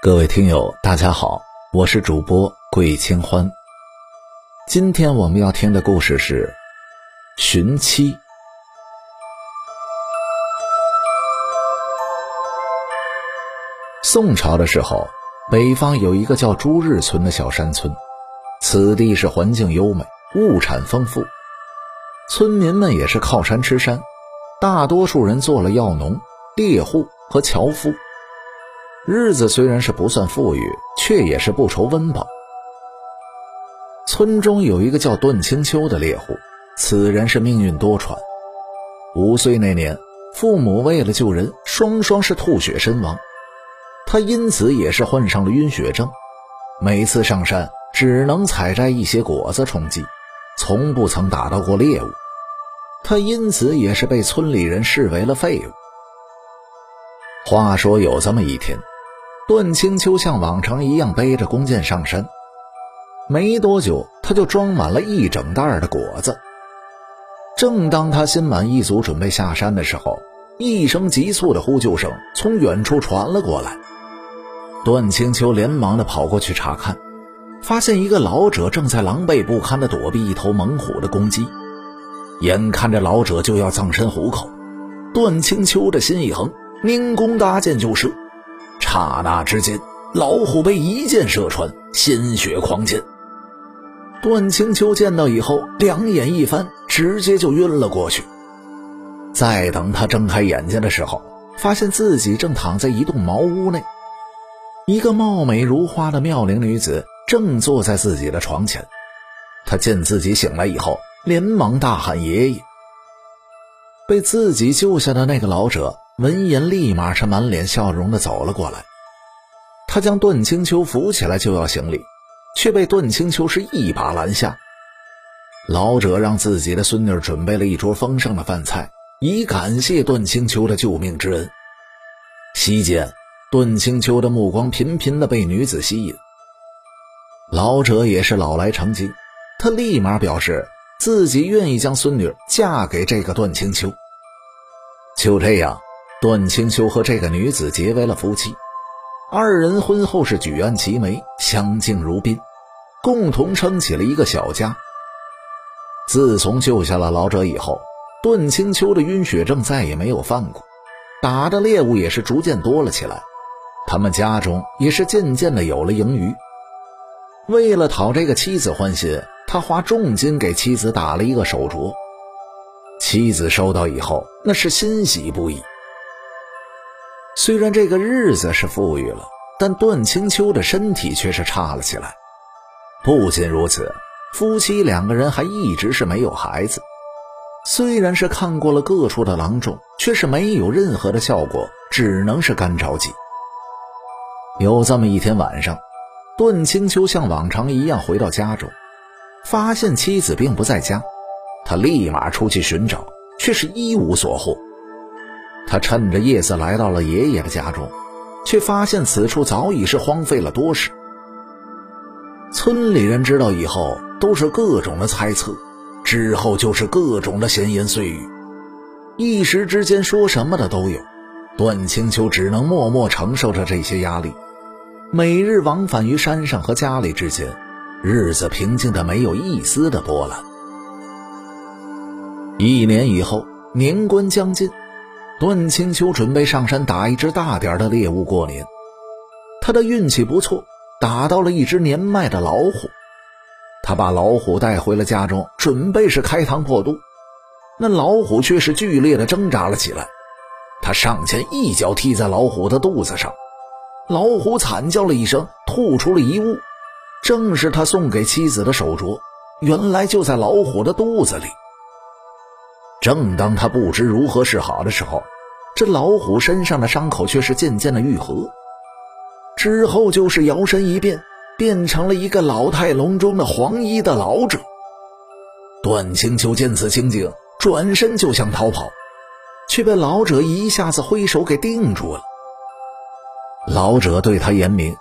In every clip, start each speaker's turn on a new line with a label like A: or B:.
A: 各位听友，大家好，我是主播桂清欢。今天我们要听的故事是《寻妻》。宋朝的时候，北方有一个叫朱日村的小山村，此地是环境优美，物产丰富，村民们也是靠山吃山，大多数人做了药农、猎户和樵夫。日子虽然是不算富裕，却也是不愁温饱。村中有一个叫段清秋的猎户，此人是命运多舛。五岁那年，父母为了救人，双双是吐血身亡，他因此也是患上了晕血症，每次上山只能采摘一些果子充饥，从不曾打到过猎物。他因此也是被村里人视为了废物。话说有这么一天。段清秋像往常一样背着弓箭上山，没多久他就装满了一整袋的果子。正当他心满意足准备下山的时候，一声急促的呼救声从远处传了过来。段清秋连忙的跑过去查看，发现一个老者正在狼狈不堪的躲避一头猛虎的攻击。眼看着老者就要葬身虎口，段清秋的心一横，拈弓搭箭就射。刹那之间，老虎被一箭射穿，鲜血狂溅。段清秋见到以后，两眼一翻，直接就晕了过去。再等他睁开眼睛的时候，发现自己正躺在一栋茅屋内，一个貌美如花的妙龄女子正坐在自己的床前。他见自己醒来以后，连忙大喊：“爷爷！”被自己救下的那个老者。闻言，立马是满脸笑容的走了过来。他将段清秋扶起来就要行礼，却被段清秋是一把拦下。老者让自己的孙女准备了一桌丰盛的饭菜，以感谢段清秋的救命之恩。席间，段清秋的目光频频的被女子吸引。老者也是老来成精，他立马表示自己愿意将孙女嫁给这个段清秋。就这样。段清秋和这个女子结为了夫妻，二人婚后是举案齐眉，相敬如宾，共同撑起了一个小家。自从救下了老者以后，段清秋的晕血症再也没有犯过，打的猎物也是逐渐多了起来，他们家中也是渐渐的有了盈余。为了讨这个妻子欢心，他花重金给妻子打了一个手镯，妻子收到以后那是欣喜不已。虽然这个日子是富裕了，但段清秋的身体却是差了起来。不仅如此，夫妻两个人还一直是没有孩子。虽然是看过了各处的郎中，却是没有任何的效果，只能是干着急。有这么一天晚上，段清秋像往常一样回到家中，发现妻子并不在家，他立马出去寻找，却是一无所获。他趁着夜色来到了爷爷的家中，却发现此处早已是荒废了多时。村里人知道以后，都是各种的猜测，之后就是各种的闲言碎语，一时之间说什么的都有。段清秋只能默默承受着这些压力，每日往返于山上和家里之间，日子平静的没有一丝的波澜。一年以后，年关将近。段清秋准备上山打一只大点的猎物过年，他的运气不错，打到了一只年迈的老虎。他把老虎带回了家中，准备是开膛破肚。那老虎却是剧烈的挣扎了起来，他上前一脚踢在老虎的肚子上，老虎惨叫了一声，吐出了一物，正是他送给妻子的手镯，原来就在老虎的肚子里。正当他不知如何是好的时候，这老虎身上的伤口却是渐渐的愈合。之后就是摇身一变，变成了一个老态龙钟的黄衣的老者。段清秋见此情景，转身就想逃跑，却被老者一下子挥手给定住了。老者对他言明，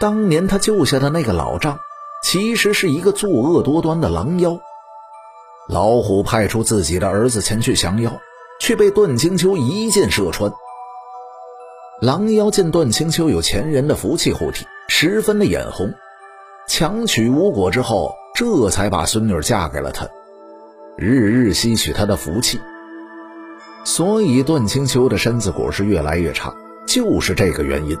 A: 当年他救下的那个老丈，其实是一个作恶多端的狼妖。老虎派出自己的儿子前去降妖，却被段清秋一箭射穿，狼妖见段清秋有前人的福气护体，十分的眼红，强取无果之后，这才把孙女嫁给了他，日日吸取他的福气。所以段清秋的身子骨是越来越差，就是这个原因。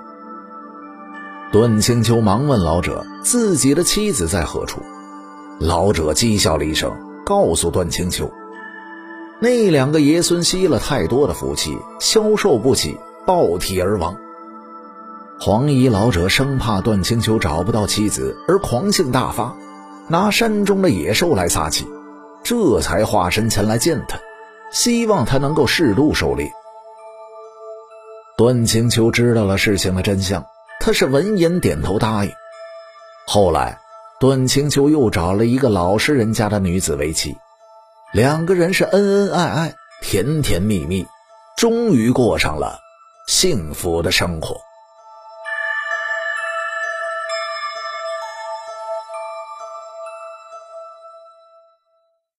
A: 段清秋忙问老者自己的妻子在何处，老者讥笑了一声，告诉段清秋，那两个爷孙吸了太多的福气，消受不起。暴体而亡。黄衣老者生怕段清秋找不到妻子而狂性大发，拿山中的野兽来撒气，这才化身前来见他，希望他能够适度狩猎。段清秋知道了事情的真相，他是闻言点头答应。后来，段清秋又找了一个老实人家的女子为妻，两个人是恩恩爱爱、甜甜蜜蜜，终于过上了。幸福的生活。